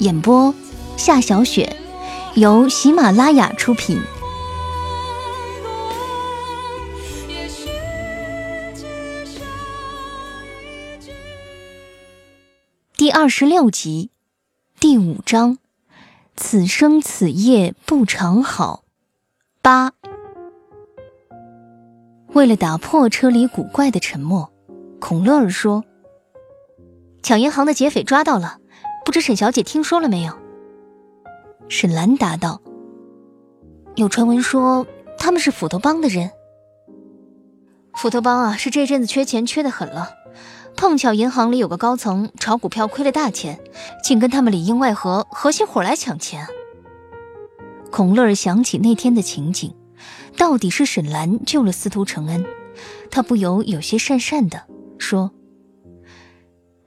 演播：夏小雪，由喜马拉雅出品。第二十六集，第五章：此生此夜不长好。八。为了打破车里古怪的沉默，孔乐儿说：“抢银行的劫匪抓到了。”不知沈小姐听说了没有？沈兰答道：“有传闻说他们是斧头帮的人。斧头帮啊，是这阵子缺钱缺的很了。碰巧银行里有个高层炒股票亏了大钱，竟跟他们里应外合，合起伙来抢钱。”孔乐儿想起那天的情景，到底是沈兰救了司徒承恩，他不由有些讪讪的说：“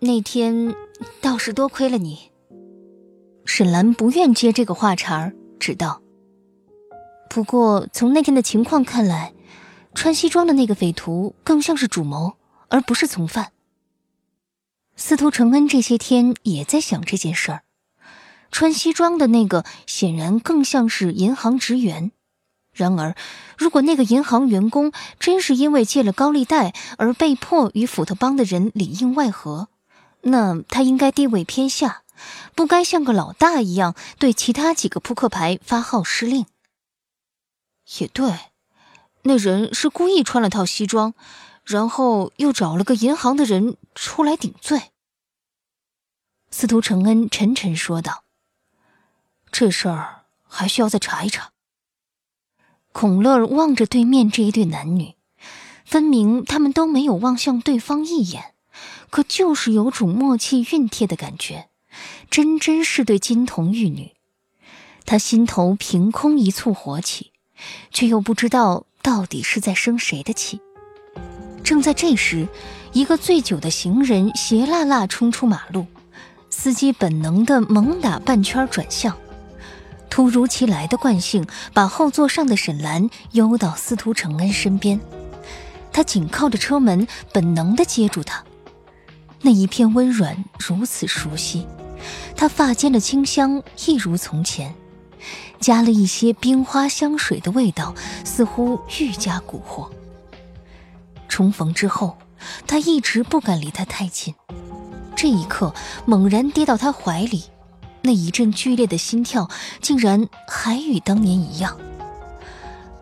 那天。”倒是多亏了你。沈兰不愿接这个话茬儿，只道：“不过从那天的情况看来，穿西装的那个匪徒更像是主谋，而不是从犯。”司徒承恩这些天也在想这件事儿。穿西装的那个显然更像是银行职员。然而，如果那个银行员工真是因为借了高利贷而被迫与斧头帮的人里应外合，那他应该地位偏下，不该像个老大一样对其他几个扑克牌发号施令。也对，那人是故意穿了套西装，然后又找了个银行的人出来顶罪。司徒承恩沉沉说道：“这事儿还需要再查一查。”孔乐望着对面这一对男女，分明他们都没有望向对方一眼。可就是有种默契熨帖的感觉，真真是对金童玉女。他心头凭空一簇火起，却又不知道到底是在生谁的气。正在这时，一个醉酒的行人斜辣辣冲出马路，司机本能的猛打半圈转向，突如其来的惯性把后座上的沈兰悠到司徒承恩身边，他紧靠着车门，本能的接住他。那一片温软如此熟悉，他发间的清香一如从前，加了一些冰花香水的味道，似乎愈加蛊惑。重逢之后，他一直不敢离他太近，这一刻猛然跌到他怀里，那一阵剧烈的心跳竟然还与当年一样。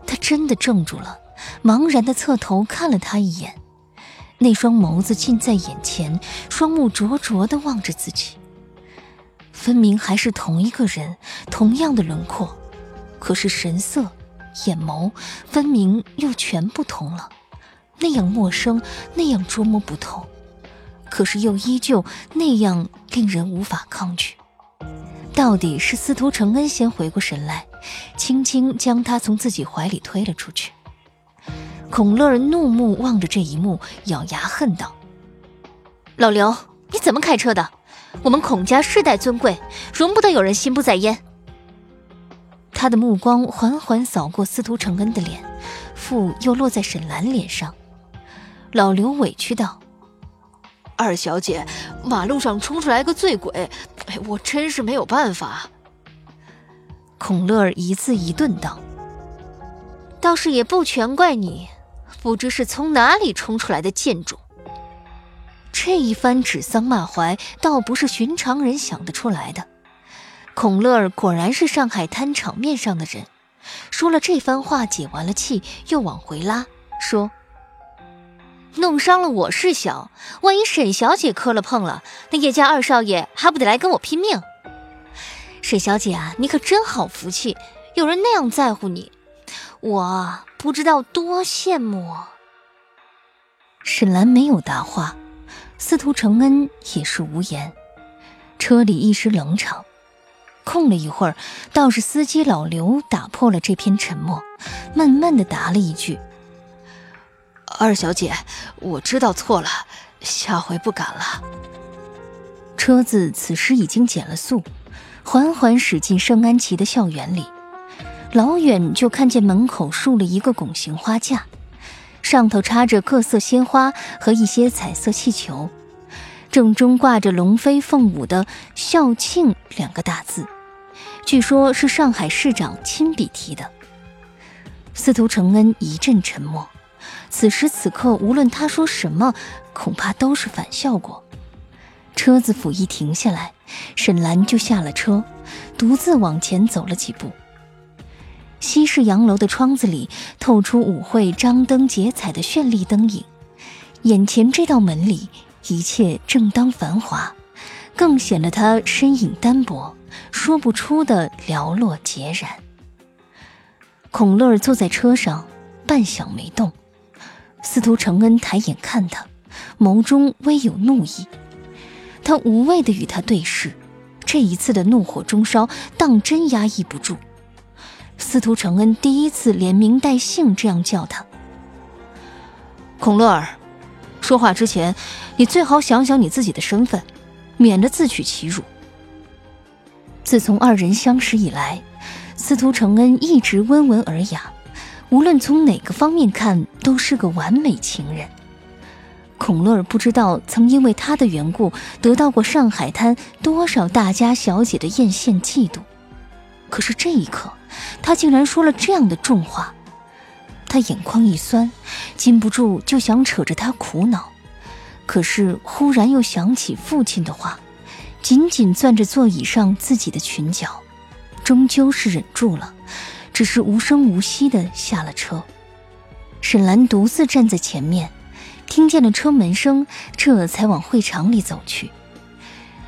他真的怔住了，茫然的侧头看了他一眼。那双眸子近在眼前，双目灼灼地望着自己，分明还是同一个人，同样的轮廓，可是神色、眼眸分明又全不同了，那样陌生，那样捉摸不透，可是又依旧那样令人无法抗拒。到底是司徒承恩先回过神来，轻轻将他从自己怀里推了出去。孔乐儿怒目望着这一幕，咬牙恨道：“老刘，你怎么开车的？我们孔家世代尊贵，容不得有人心不在焉。”他的目光缓缓扫过司徒承恩的脸，复又落在沈兰脸上。老刘委屈道：“二小姐，马路上冲出来个醉鬼，哎，我真是没有办法。”孔乐儿一字一顿道：“倒是也不全怪你。”不知是从哪里冲出来的贱种。这一番指桑骂槐，倒不是寻常人想得出来的。孔乐儿果然是上海滩场面上的人，说了这番话，解完了气，又往回拉，说：“弄伤了我是小，万一沈小姐磕了碰了，那叶家二少爷还不得来跟我拼命？沈小姐啊，你可真好福气，有人那样在乎你，我不知道多羡慕。”沈兰没有答话，司徒承恩也是无言。车里一时冷场，空了一会儿，倒是司机老刘打破了这片沉默，慢慢的答了一句：“二小姐，我知道错了，下回不敢了。”车子此时已经减了速，缓缓驶进圣安琪的校园里，老远就看见门口竖了一个拱形花架。上头插着各色鲜花和一些彩色气球，正中挂着龙飞凤舞的“校庆”两个大字，据说是上海市长亲笔题的。司徒承恩一阵沉默，此时此刻无论他说什么，恐怕都是反效果。车子甫一停下来，沈兰就下了车，独自往前走了几步。西式洋楼的窗子里透出舞会张灯结彩的绚丽灯影，眼前这道门里一切正当繁华，更显得他身影单薄，说不出的寥落孑然。孔乐坐在车上，半晌没动。司徒承恩抬眼看他，眸中微有怒意。他无畏地与他对视，这一次的怒火中烧，当真压抑不住。司徒承恩第一次连名带姓这样叫他。孔乐儿，说话之前，你最好想想你自己的身份，免得自取其辱。自从二人相识以来，司徒承恩一直温文尔雅，无论从哪个方面看，都是个完美情人。孔乐儿不知道曾因为他的缘故得到过上海滩多少大家小姐的艳羡嫉妒，可是这一刻。他竟然说了这样的重话，他眼眶一酸，禁不住就想扯着他苦恼，可是忽然又想起父亲的话，紧紧攥着座椅上自己的裙角，终究是忍住了，只是无声无息的下了车。沈兰独自站在前面，听见了车门声，这才往会场里走去，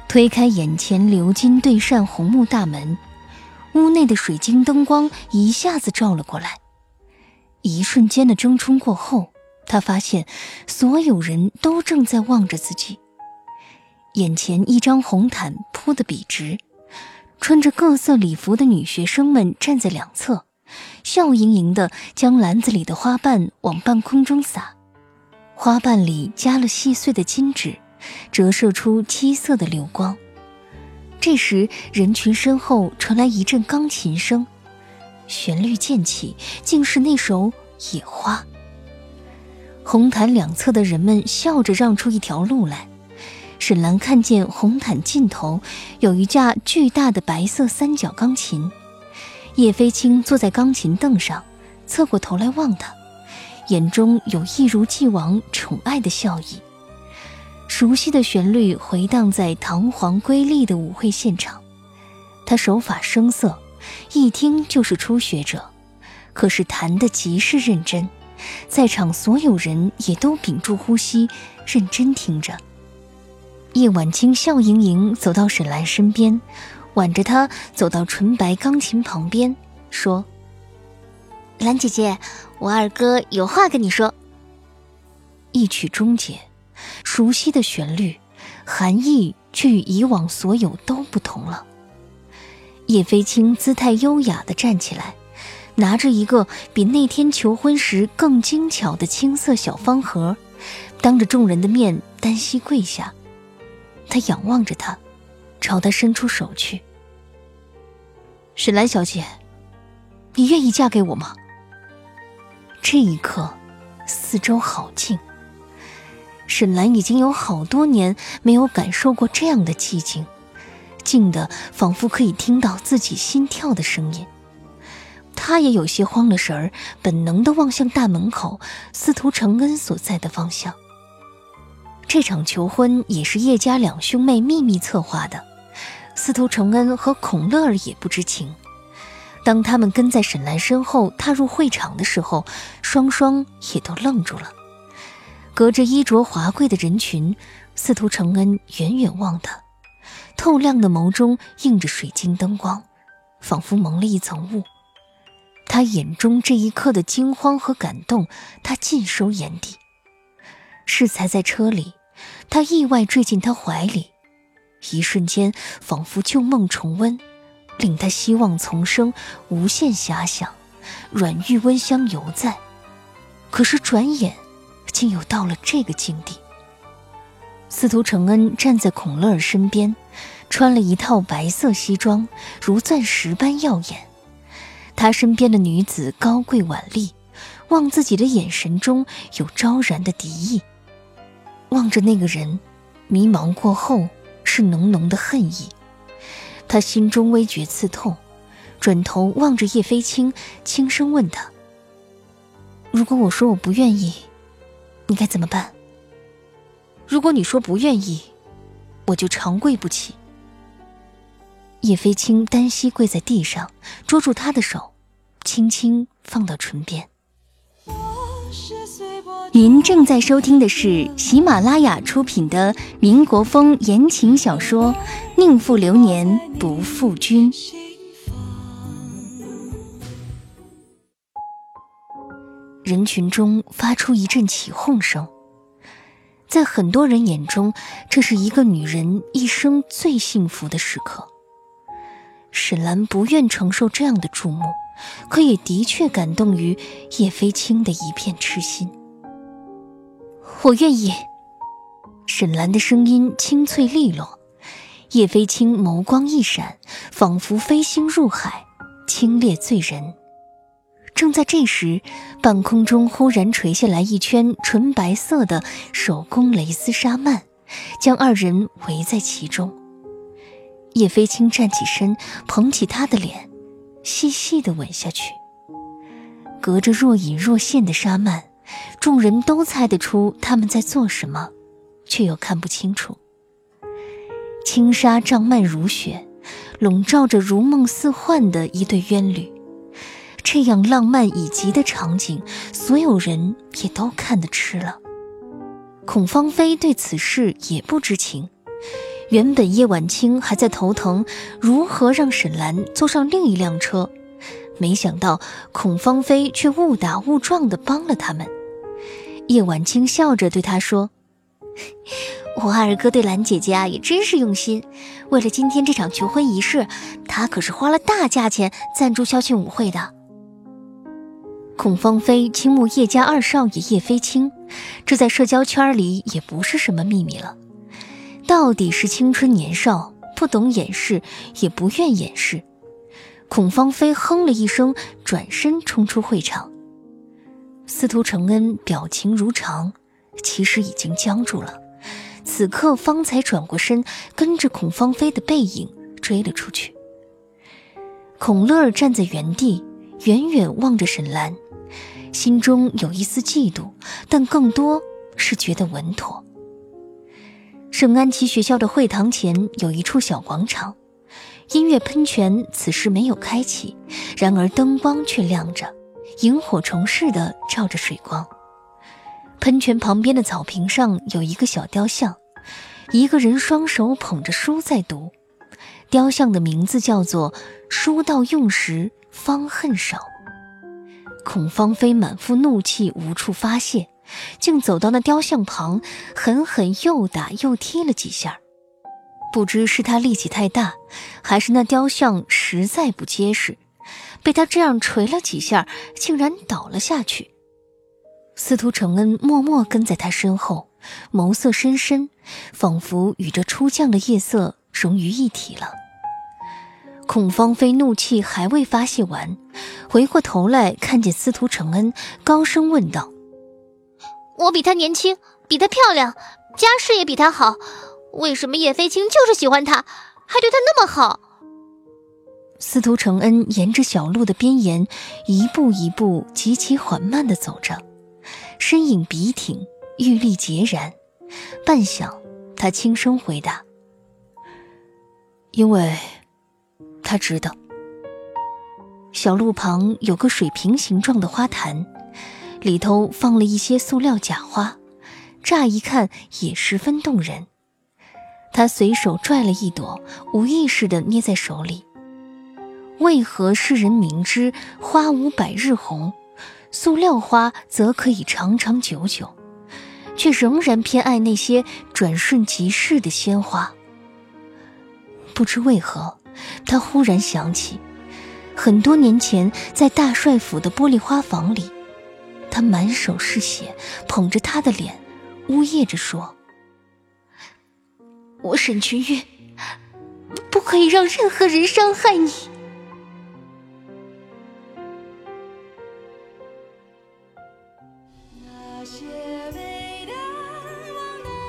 推开眼前鎏金对扇红木大门。屋内的水晶灯光一下子照了过来，一瞬间的争冲过后，他发现所有人都正在望着自己。眼前一张红毯铺得笔直，穿着各色礼服的女学生们站在两侧，笑盈盈的将篮子里的花瓣往半空中撒，花瓣里加了细碎的金纸，折射出七色的流光。这时，人群身后传来一阵钢琴声，旋律渐起，竟是那首《野花》。红毯两侧的人们笑着让出一条路来。沈兰看见红毯尽头有一架巨大的白色三角钢琴，叶飞青坐在钢琴凳上，侧过头来望他，眼中有一如既往宠爱的笑意。熟悉的旋律回荡在堂皇瑰丽的舞会现场，他手法生涩，一听就是初学者，可是弹得极是认真，在场所有人也都屏住呼吸，认真听着。叶晚清笑盈盈走到沈兰身边，挽着她走到纯白钢琴旁边，说：“兰姐姐，我二哥有话跟你说。”一曲终结。熟悉的旋律，含义却与以往所有都不同了。叶飞青姿态优雅地站起来，拿着一个比那天求婚时更精巧的青色小方盒，当着众人的面单膝跪下。他仰望着他，朝他伸出手去。沈兰小姐，你愿意嫁给我吗？这一刻，四周好静。沈兰已经有好多年没有感受过这样的寂静，静的仿佛可以听到自己心跳的声音。她也有些慌了神儿，本能的望向大门口，司徒承恩所在的方向。这场求婚也是叶家两兄妹秘密策划的，司徒承恩和孔乐儿也不知情。当他们跟在沈兰身后踏入会场的时候，双双也都愣住了。隔着衣着华贵的人群，司徒承恩远远望他，透亮的眸中映着水晶灯光，仿佛蒙了一层雾。他眼中这一刻的惊慌和感动，他尽收眼底。适才在车里，他意外坠进他怀里，一瞬间仿佛旧梦重温。令他希望丛生，无限遐想，软玉温香犹在。可是转眼，竟又到了这个境地。司徒承恩站在孔乐儿身边，穿了一套白色西装，如钻石般耀眼。他身边的女子高贵婉丽，望自己的眼神中有昭然的敌意。望着那个人，迷茫过后是浓浓的恨意。他心中微觉刺痛，转头望着叶飞青，轻声问他：“如果我说我不愿意，你该怎么办？”“如果你说不愿意，我就长跪不起。”叶飞青单膝跪在地上，捉住他的手，轻轻放到唇边。您正在收听的是喜马拉雅出品的民国风言情小说《宁负流年不负君》。人群中发出一阵起哄声，在很多人眼中，这是一个女人一生最幸福的时刻。沈兰不愿承受这样的注目，可也的确感动于叶飞青的一片痴心。我愿意。沈兰的声音清脆利落，叶飞青眸光一闪，仿佛飞星入海，清冽醉人。正在这时，半空中忽然垂下来一圈纯白色的手工蕾丝纱幔，将二人围在其中。叶飞青站起身，捧起他的脸，细细的吻下去。隔着若隐若现的纱幔。众人都猜得出他们在做什么，却又看不清楚。轻纱帐幔如雪，笼罩着如梦似幻的一对冤侣。这样浪漫以极的场景，所有人也都看得痴了。孔芳菲对此事也不知情。原本叶晚清还在头疼如何让沈兰坐上另一辆车，没想到孔芳菲却误打误撞地帮了他们。叶晚清笑着对他说：“我二哥对兰姐姐啊也真是用心，为了今天这场求婚仪式，他可是花了大价钱赞助校庆舞会的。”孔芳菲倾慕叶家二少爷叶飞青，这在社交圈里也不是什么秘密了。到底是青春年少，不懂掩饰，也不愿掩饰。孔芳菲哼了一声，转身冲出会场。司徒承恩表情如常，其实已经僵住了。此刻方才转过身，跟着孔芳菲的背影追了出去。孔乐站在原地，远远望着沈兰，心中有一丝嫉妒，但更多是觉得稳妥。圣安琪学校的会堂前有一处小广场，音乐喷泉此时没有开启，然而灯光却亮着。萤火虫似的照着水光，喷泉旁边的草坪上有一个小雕像，一个人双手捧着书在读，雕像的名字叫做“书到用时方恨少”。孔芳菲满腹怒气无处发泄，竟走到那雕像旁，狠狠又打又踢了几下。不知是他力气太大，还是那雕像实在不结实。被他这样捶了几下，竟然倒了下去。司徒承恩默默跟在他身后，眸色深深，仿佛与这初降的夜色融于一体了。孔芳菲怒气还未发泄完，回过头来看见司徒承恩，高声问道：“我比她年轻，比她漂亮，家世也比她好，为什么叶飞青就是喜欢她，还对她那么好？”司徒承恩沿着小路的边沿，一步一步极其缓慢地走着，身影笔挺，玉立孑然。半晌，他轻声回答：“因为他知道。小路旁有个水瓶形状的花坛，里头放了一些塑料假花，乍一看也十分动人。他随手拽了一朵，无意识地捏在手里。为何世人明知花无百日红，塑料花则可以长长久久，却仍然偏爱那些转瞬即逝的鲜花？不知为何，他忽然想起，很多年前在大帅府的玻璃花房里，他满手是血，捧着他的脸，呜咽着说：“我沈君玉，不可以让任何人伤害你。”那些